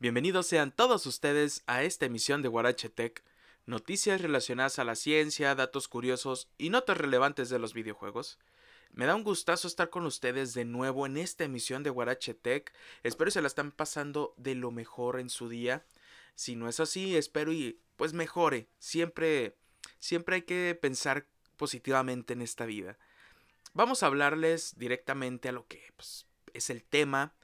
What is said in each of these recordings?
Bienvenidos sean todos ustedes a esta emisión de Guarache Tech, noticias relacionadas a la ciencia, datos curiosos y notas relevantes de los videojuegos. Me da un gustazo estar con ustedes de nuevo en esta emisión de Guarache Tech. Espero se la están pasando de lo mejor en su día. Si no es así, espero y pues mejore. Siempre siempre hay que pensar positivamente en esta vida. Vamos a hablarles directamente a lo que pues, es el tema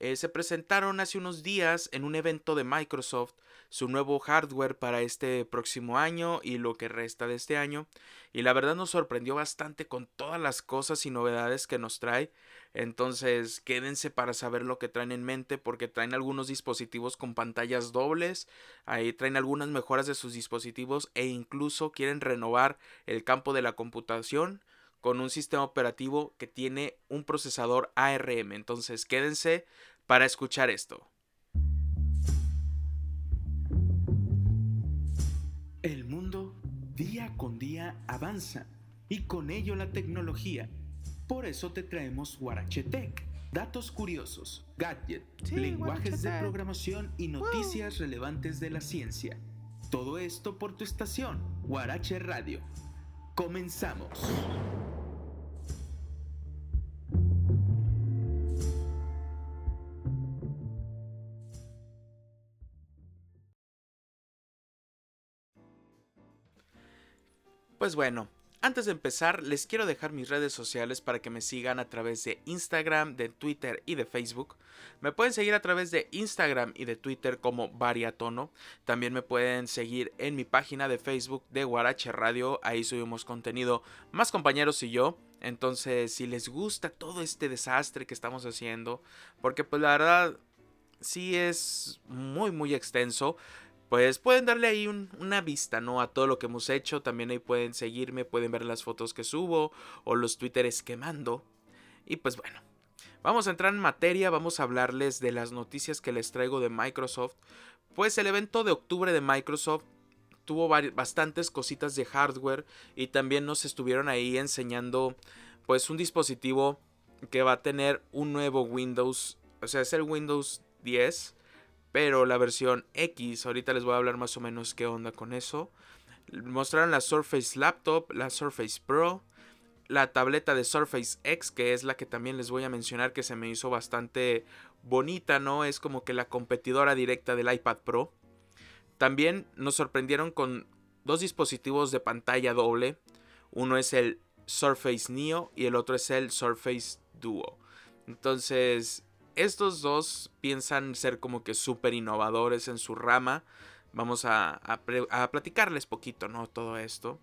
eh, se presentaron hace unos días en un evento de Microsoft su nuevo hardware para este próximo año y lo que resta de este año. Y la verdad nos sorprendió bastante con todas las cosas y novedades que nos trae. Entonces quédense para saber lo que traen en mente porque traen algunos dispositivos con pantallas dobles, ahí traen algunas mejoras de sus dispositivos e incluso quieren renovar el campo de la computación con un sistema operativo que tiene un procesador ARM. Entonces quédense para escuchar esto. El mundo día con día avanza y con ello la tecnología. Por eso te traemos Tech, datos curiosos, gadgets, lenguajes de programación y noticias relevantes de la ciencia. Todo esto por tu estación, Guarache Radio. Comenzamos. Pues bueno, antes de empezar, les quiero dejar mis redes sociales para que me sigan a través de Instagram, de Twitter y de Facebook. Me pueden seguir a través de Instagram y de Twitter como Variatono. También me pueden seguir en mi página de Facebook de Guarache Radio. Ahí subimos contenido más compañeros y yo. Entonces, si les gusta todo este desastre que estamos haciendo, porque pues la verdad sí es muy muy extenso pues pueden darle ahí una vista, ¿no? A todo lo que hemos hecho. También ahí pueden seguirme, pueden ver las fotos que subo o los twitteres quemando. Y pues bueno, vamos a entrar en materia, vamos a hablarles de las noticias que les traigo de Microsoft. Pues el evento de octubre de Microsoft tuvo bastantes cositas de hardware y también nos estuvieron ahí enseñando pues un dispositivo que va a tener un nuevo Windows, o sea, es el Windows 10 pero la versión X, ahorita les voy a hablar más o menos qué onda con eso. Mostraron la Surface Laptop, la Surface Pro, la tableta de Surface X, que es la que también les voy a mencionar que se me hizo bastante bonita, ¿no? Es como que la competidora directa del iPad Pro. También nos sorprendieron con dos dispositivos de pantalla doble. Uno es el Surface Neo y el otro es el Surface Duo. Entonces, estos dos piensan ser como que súper innovadores en su rama. Vamos a, platicarles poquito, ¿no? Todo esto.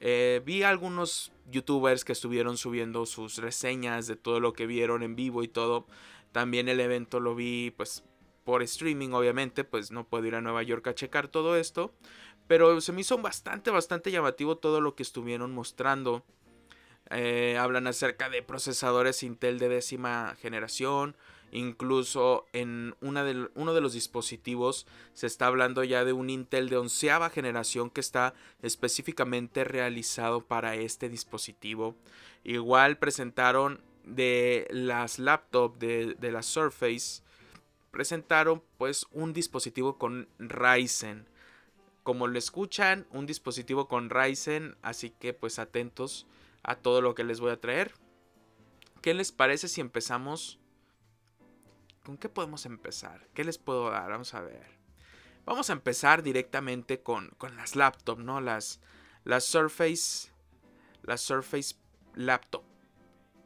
Eh, vi algunos youtubers que estuvieron subiendo sus reseñas de todo lo que vieron en vivo y todo. También el evento lo vi pues por streaming obviamente, pues no puedo ir a Nueva York a checar todo esto. Pero se me hizo bastante, bastante llamativo todo lo que estuvieron mostrando. Eh, hablan acerca de procesadores Intel de décima generación. Incluso en una de, uno de los dispositivos se está hablando ya de un Intel de onceava generación que está específicamente realizado para este dispositivo. Igual presentaron de las laptops de, de la Surface. Presentaron pues un dispositivo con Ryzen. Como lo escuchan, un dispositivo con Ryzen. Así que pues atentos a todo lo que les voy a traer. ¿Qué les parece si empezamos? ¿Con qué podemos empezar? ¿Qué les puedo dar? Vamos a ver. Vamos a empezar directamente con, las laptops, ¿no? Las, las Surface. Las Surface Laptop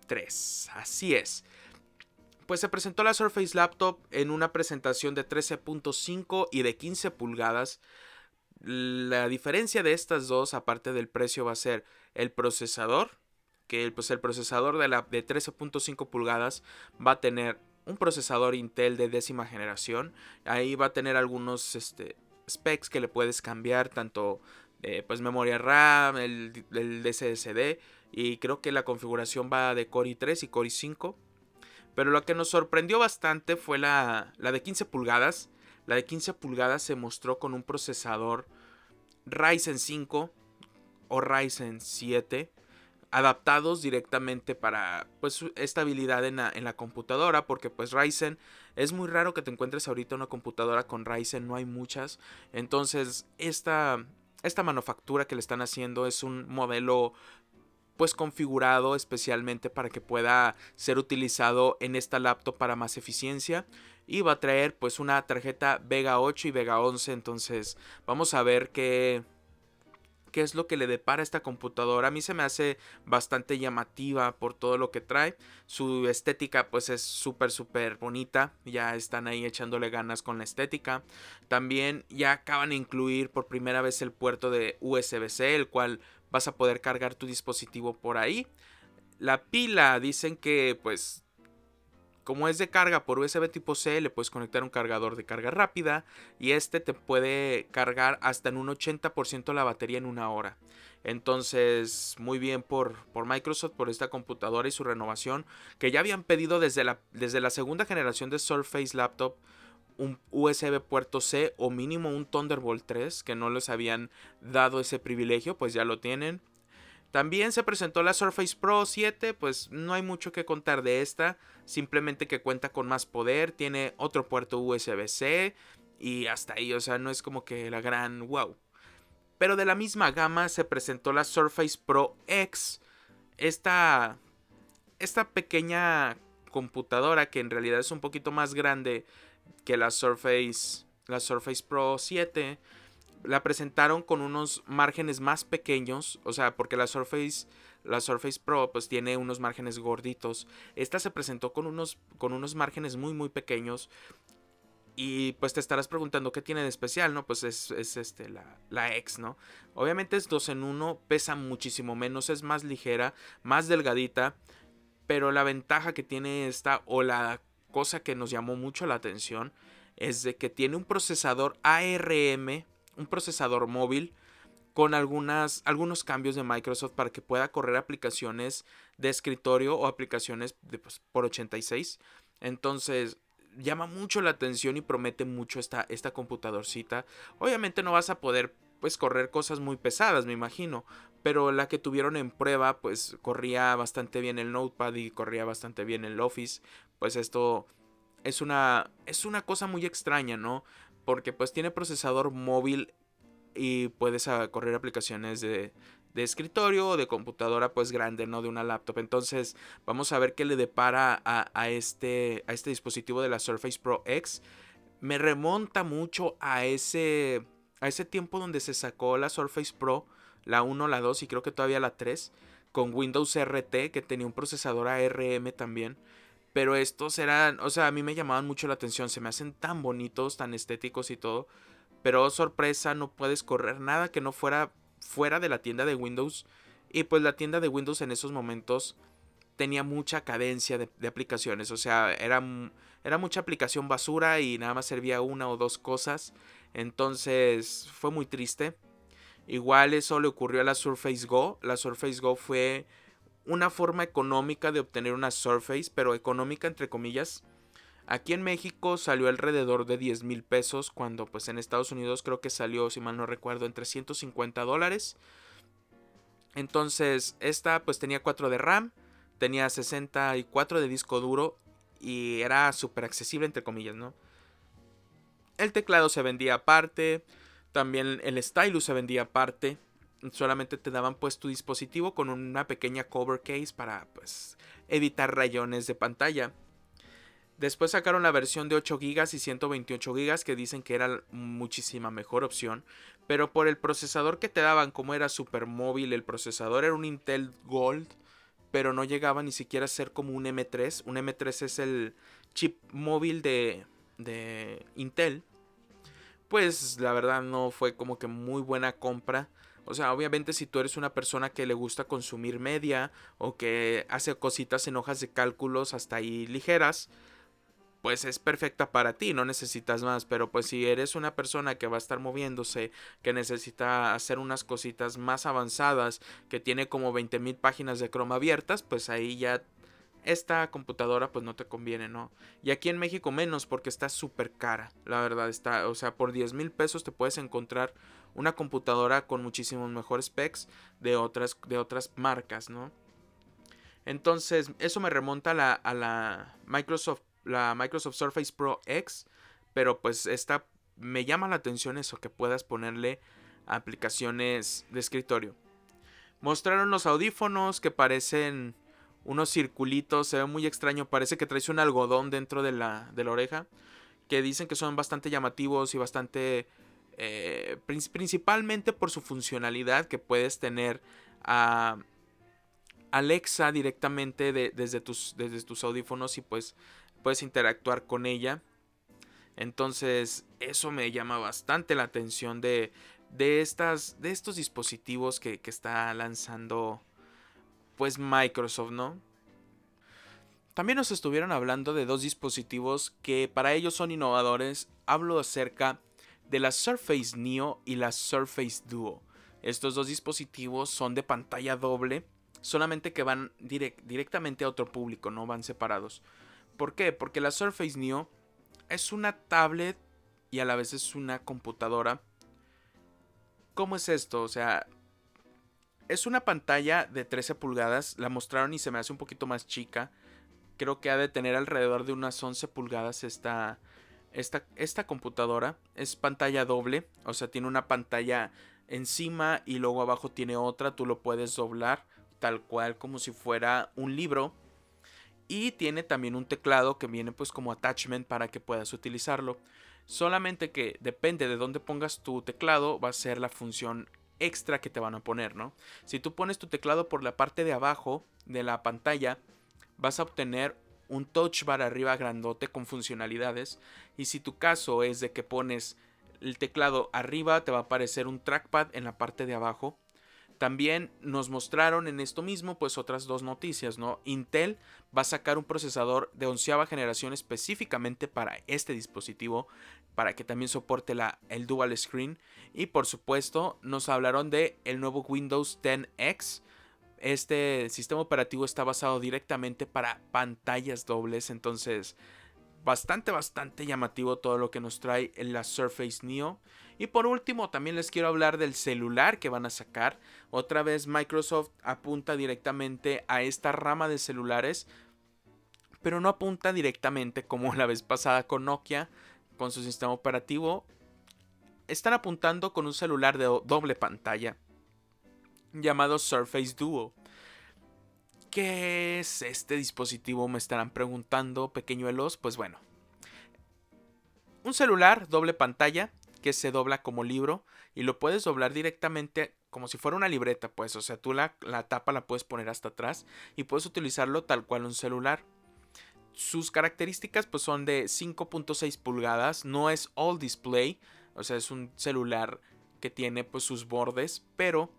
3. Así es. Pues se presentó la Surface Laptop en una presentación de 13.5 y de 15 pulgadas. La diferencia de estas dos, aparte del precio, va a ser el procesador, que pues, el procesador de, la, de 13.5 pulgadas va a tener un procesador Intel de décima generación. Ahí va a tener algunos este, specs que le puedes cambiar, tanto eh, pues memoria RAM, el, el SSD y creo que la configuración va de Core i3 y Core i5. Pero lo que nos sorprendió bastante fue la, la de 15 pulgadas. La de 15 pulgadas se mostró con un procesador Ryzen 5 o Ryzen 7 adaptados directamente para pues estabilidad en la, computadora porque pues Ryzen Es muy raro que te encuentres ahorita una computadora con Ryzen, no hay muchas. Entonces, esta, esta manufactura que le están haciendo es un modelo pues configurado especialmente para que pueda ser utilizado en esta laptop para más eficiencia y va a traer pues una tarjeta Vega 8 y Vega 11 entonces vamos a ver qué qué es lo que le depara esta computadora. A mí se me hace bastante llamativa por todo lo que trae. Su estética pues es súper súper bonita. Ya están ahí echándole ganas con la estética. También ya acaban de incluir por primera vez el puerto de USB-C, el cual vas a poder cargar tu dispositivo por ahí. La pila dicen que pues como es de carga por USB tipo C, le puedes conectar un cargador de carga rápida y este te puede cargar hasta en un 80% la batería en una hora. Entonces, muy bien por, por, Microsoft, por esta computadora y su renovación, que ya habían pedido desde la, desde la segunda generación de Surface Laptop un USB puerto C o mínimo un Thunderbolt 3, que no les habían dado ese privilegio, pues ya lo tienen. También se presentó la Surface Pro 7, pues no hay mucho que contar de esta, simplemente que cuenta con más poder, tiene otro puerto USB-C y hasta ahí, o sea, no es como que la gran wow. Pero de la misma gama se presentó la Surface Pro X, esta, esta pequeña computadora que en realidad es un poquito más grande que la Surface, la Surface Pro 7 la presentaron con unos márgenes más pequeños, o sea, porque la Surface la Surface Pro pues tiene unos márgenes gorditos. Esta se presentó con unos con unos márgenes muy muy pequeños. Y pues te estarás preguntando qué tiene de especial, ¿no? Pues es, este, la, la X, ¿no? Obviamente es 2 en 1, pesa muchísimo menos, es más ligera, más delgadita. Pero la ventaja que tiene esta, o la cosa que nos llamó mucho la atención, es de que tiene un procesador ARM un procesador móvil con algunas, algunos cambios de Microsoft para que pueda correr aplicaciones de escritorio o aplicaciones de, pues, por 86. Entonces, llama mucho la atención y promete mucho esta, esta computadorcita. Obviamente no vas a poder pues correr cosas muy pesadas, me imagino, pero la que tuvieron en prueba pues corría bastante bien el Notepad y corría bastante bien el Office. Pues esto es una es una cosa muy extraña, ¿no? Porque pues tiene procesador móvil y puedes ah, correr aplicaciones de, de escritorio o de computadora pues grande, no de una laptop. Entonces vamos a ver qué le depara a, este, a este dispositivo de la Surface Pro X. Me remonta mucho a ese, a ese tiempo donde se sacó la Surface Pro, la 1, la 2 y creo que todavía la 3, con Windows RT que tenía un procesador ARM también. Pero estos eran, o sea, a mí me llamaban mucho la atención, se me hacen tan bonitos, tan estéticos y todo. Pero sorpresa, no puedes correr nada que no fuera fuera de la tienda de Windows. Y pues la tienda de Windows en esos momentos tenía mucha cadencia de, aplicaciones. O sea, era, era mucha aplicación basura y nada más servía una o dos cosas. Entonces fue muy triste. Igual eso le ocurrió a la Surface Go. La Surface Go fue una forma económica de obtener una Surface, pero económica entre comillas. Aquí en México salió alrededor de 10 mil pesos, cuando pues en Estados Unidos creo que salió, si mal no recuerdo, en 350 dólares. Entonces, esta pues tenía 4 de RAM, tenía 64 de disco duro y era súper accesible entre comillas, ¿no? El teclado se vendía aparte, también el stylus se vendía aparte solamente te daban pues tu dispositivo con una pequeña cover case para pues evitar rayones de pantalla. Después sacaron la versión de 8 GB y 128 GB que dicen que era muchísima mejor opción, pero por el procesador que te daban como era super móvil, el procesador era un Intel Gold, pero no llegaba ni siquiera a ser como un M3. Un M3 es el chip móvil de, de Intel. Pues la verdad no fue como que muy buena compra. O sea, obviamente si tú eres una persona que le gusta consumir media o que hace cositas en hojas de cálculos hasta ahí ligeras, pues es perfecta para ti, no necesitas más. Pero pues si eres una persona que va a estar moviéndose, que necesita hacer unas cositas más avanzadas, que tiene como 20.000 páginas de Chrome abiertas, pues ahí ya esta computadora pues no te conviene, ¿no? Y aquí en México menos porque está súper cara, la verdad está, o sea, por 10 mil pesos te puedes encontrar una computadora con muchísimos mejores specs de otras, de otras marcas, ¿no? Entonces, eso me remonta a la, a la Microsoft la Microsoft Surface Pro X, pero pues esta me llama la atención eso, que puedas ponerle aplicaciones de escritorio. Mostraron los audífonos que parecen unos circulitos, se ve muy extraño, parece que traes un algodón dentro de la, de la oreja, que dicen que son bastante llamativos y bastante... Eh, principalmente por su funcionalidad que puedes tener a Alexa directamente desde, tus, desde tus audífonos y pues puedes interactuar con ella. Entonces eso me llama bastante la atención de, de, estas, de estos dispositivos que, que está lanzando pues Microsoft, ¿no? También nos estuvieron hablando de dos dispositivos que para ellos son innovadores. Hablo acerca de la Surface Neo y la Surface Duo. Estos dos dispositivos son de pantalla doble, solamente que van directamente a otro público, no van separados. ¿Por qué? Porque la Surface Neo es una tablet y a la vez es una computadora. ¿Cómo es esto? O sea, es una pantalla de 13 pulgadas. La mostraron y se me hace un poquito más chica. Creo que ha de tener alrededor de unas 11 pulgadas esta, esta, esta computadora. Es pantalla doble. O sea, tiene una pantalla encima y luego abajo tiene otra. Tú lo puedes doblar tal cual como si fuera un libro. Y tiene también un teclado que viene pues como attachment para que puedas utilizarlo. Solamente que depende de dónde pongas tu teclado va a ser la función extra que te van a poner, ¿no? Si tú pones tu teclado por la parte de abajo de la pantalla, vas a obtener un touch bar arriba grandote con funcionalidades. Y si tu caso es de que pones el teclado arriba, te va a aparecer un trackpad en la parte de abajo. También nos mostraron en esto mismo pues otras dos noticias, ¿no? Intel va a sacar un procesador de onceava generación específicamente para este dispositivo, para que también soporte la, el dual screen. Y por supuesto nos hablaron de el nuevo Windows 10X. Este sistema operativo está basado directamente para pantallas dobles, entonces bastante, bastante llamativo todo lo que nos trae en la Surface Neo. Y por último, también les quiero hablar del celular que van a sacar. Otra vez Microsoft apunta directamente a esta rama de celulares, pero no apunta directamente como la vez pasada con Nokia, con su sistema operativo. Están apuntando con un celular de doble pantalla llamado Surface Duo. ¿Qué es este dispositivo? Me estarán preguntando, pequeñuelos. Pues bueno. Un celular doble pantalla que se dobla como libro y lo puedes doblar directamente como si fuera una libreta, pues. O sea, tú la, la tapa la puedes poner hasta atrás y puedes utilizarlo tal cual un celular. Sus características pues son de 5.6 pulgadas, no es all display, o sea, es un celular que tiene pues sus bordes, pero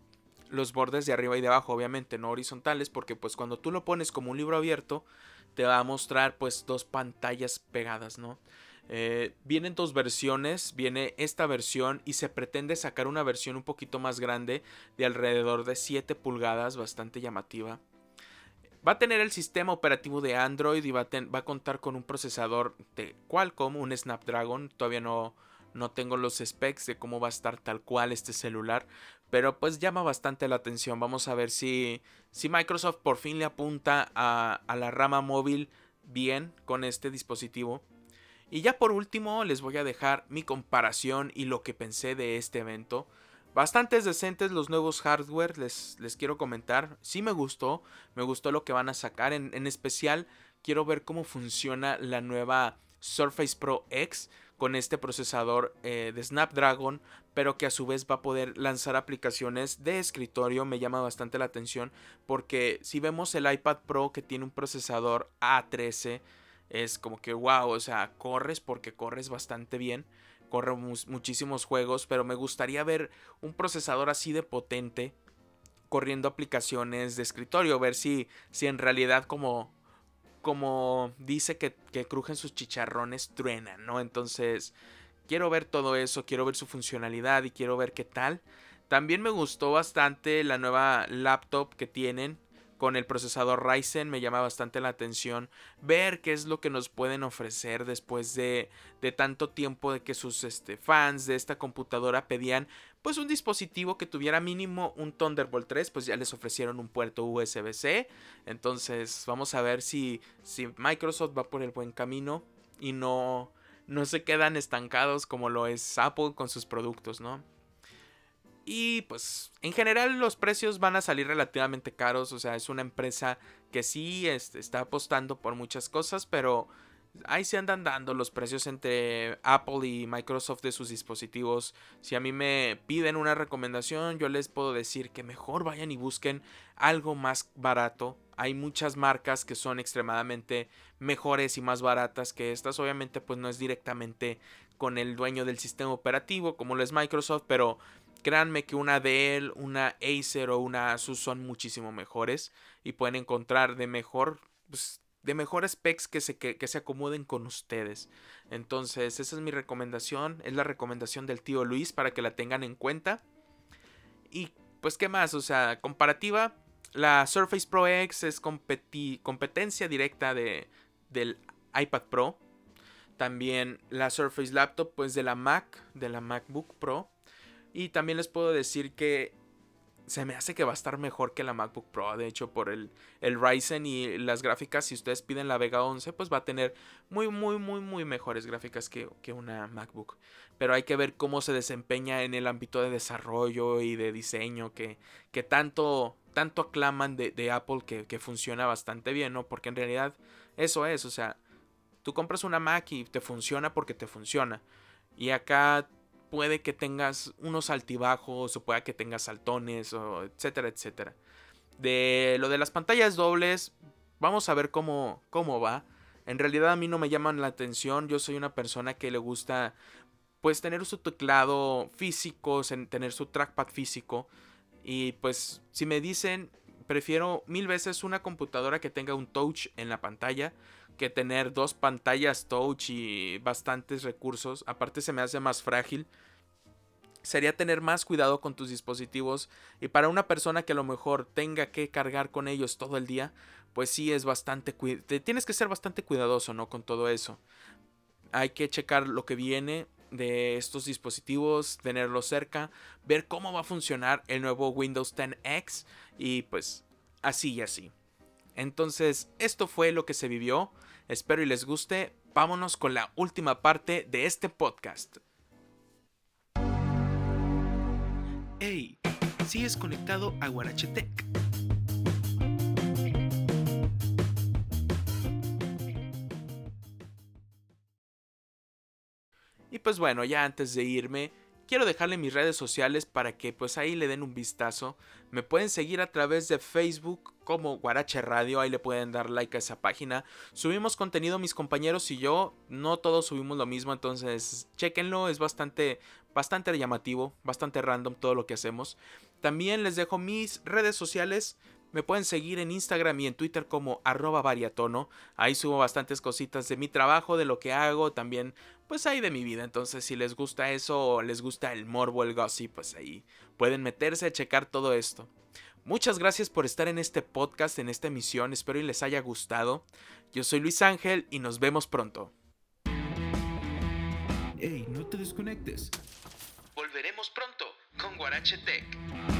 los bordes de arriba y de abajo, obviamente, no horizontales, porque pues cuando tú lo pones como un libro abierto, te va a mostrar pues dos pantallas pegadas, ¿no? Eh, vienen dos versiones, viene esta versión y se pretende sacar una versión un poquito más grande de alrededor de 7 pulgadas, bastante llamativa. Va a tener el sistema operativo de Android y va a, va a contar con un procesador de Qualcomm, un Snapdragon, todavía no, no tengo los specs de cómo va a estar tal cual este celular, pero pues llama bastante la atención. Vamos a ver si, si Microsoft por fin le apunta a, la rama móvil bien con este dispositivo. Y ya por último les voy a dejar mi comparación y lo que pensé de este evento. Bastantes decentes los nuevos hardware, les, les quiero comentar. Sí me gustó, me gustó lo que van a sacar. En, en especial quiero ver cómo funciona la nueva Surface Pro X con este procesador eh, de Snapdragon, pero que a su vez va a poder lanzar aplicaciones de escritorio. Me llama bastante la atención porque si vemos el iPad Pro que tiene un procesador A13, es como que wow, o sea, corres porque corres bastante bien. Corre muchísimos juegos, pero me gustaría ver un procesador así de potente corriendo aplicaciones de escritorio, ver si, si en realidad como como dice que, que crujen sus chicharrones, truenan, ¿no? Entonces, quiero ver todo eso, quiero ver su funcionalidad y quiero ver qué tal. También me gustó bastante la nueva laptop que tienen con el procesador Ryzen me llama bastante la atención ver qué es lo que nos pueden ofrecer después de, de tanto tiempo de que sus este, fans de esta computadora pedían pues un dispositivo que tuviera mínimo un Thunderbolt 3, pues ya les ofrecieron un puerto USB-C. Entonces vamos a ver si, si Microsoft va por el buen camino y no, no se quedan estancados como lo es Apple con sus productos, ¿no? Y pues en general los precios van a salir relativamente caros. O sea, es una empresa que sí este, está apostando por muchas cosas, pero ahí se andan dando los precios entre Apple y Microsoft de sus dispositivos. Si a mí me piden una recomendación, yo les puedo decir que mejor vayan y busquen algo más barato. Hay muchas marcas que son extremadamente mejores y más baratas que estas. Obviamente pues no es directamente con el dueño del sistema operativo como lo es Microsoft, pero Créanme que una Dell, una Acer o una Asus son muchísimo mejores y pueden encontrar de mejor, pues, de mejores specs que se, que, se acomoden con ustedes. Entonces, esa es mi recomendación, es la recomendación del tío Luis para que la tengan en cuenta. Y pues, ¿qué más? O sea, comparativa, la Surface Pro X es competencia directa de, del iPad Pro. También la Surface Laptop, pues de la Mac, de la MacBook Pro. Y también les puedo decir que se me hace que va a estar mejor que la MacBook Pro. De hecho, por el, el Ryzen y las gráficas, si ustedes piden la Vega 11, pues va a tener muy, muy, muy, muy mejores gráficas que, una MacBook. Pero hay que ver cómo se desempeña en el ámbito de desarrollo y de diseño que, que tanto, tanto aclaman de, de Apple que, que, funciona bastante bien, ¿no? Porque en realidad eso es, o sea, tú compras una Mac y te funciona porque te funciona. Y acá puede que tengas unos altibajos o pueda que tengas saltones o etcétera, etcétera. De lo de las pantallas dobles, vamos a ver cómo, cómo va. En realidad a mí no me llaman la atención, yo soy una persona que le gusta pues tener su teclado físico, tener su trackpad físico y pues si me dicen prefiero mil veces una computadora que tenga un touch en la pantalla que tener dos pantallas touch y bastantes recursos. Aparte se me hace más frágil. Sería tener más cuidado con tus dispositivos y para una persona que a lo mejor tenga que cargar con ellos todo el día, pues sí es bastante tienes que ser bastante cuidadoso, ¿no? Con todo eso. Hay que checar lo que viene de estos dispositivos, tenerlos cerca, ver cómo va a funcionar el nuevo Windows 10X y pues así y así. Entonces, esto fue lo que se vivió. Espero y les guste. Vámonos con la última parte de este podcast. Hey, sigues conectado a Guarachetec. Y pues bueno, ya antes de irme, quiero dejarle mis redes sociales para que pues ahí le den un vistazo. Me pueden seguir a través de Facebook como Guarache Radio, ahí le pueden dar like a esa página. Subimos contenido mis compañeros y yo, no todos subimos lo mismo, entonces chequenlo, es bastante bastante llamativo, bastante random todo lo que hacemos. También les dejo mis redes sociales. Me pueden seguir en Instagram y en Twitter como arroba variatono. Ahí subo bastantes cositas de mi trabajo, de lo que hago, también pues ahí de mi vida. Entonces si les gusta eso o les gusta el morbo, el gossip, pues ahí pueden meterse a checar todo esto. Muchas gracias por estar en este podcast, en esta emisión. Espero y les haya gustado. Yo soy Luis Ángel y nos vemos pronto. Hey, no te desconectes. Volveremos pronto con Guarache Tech.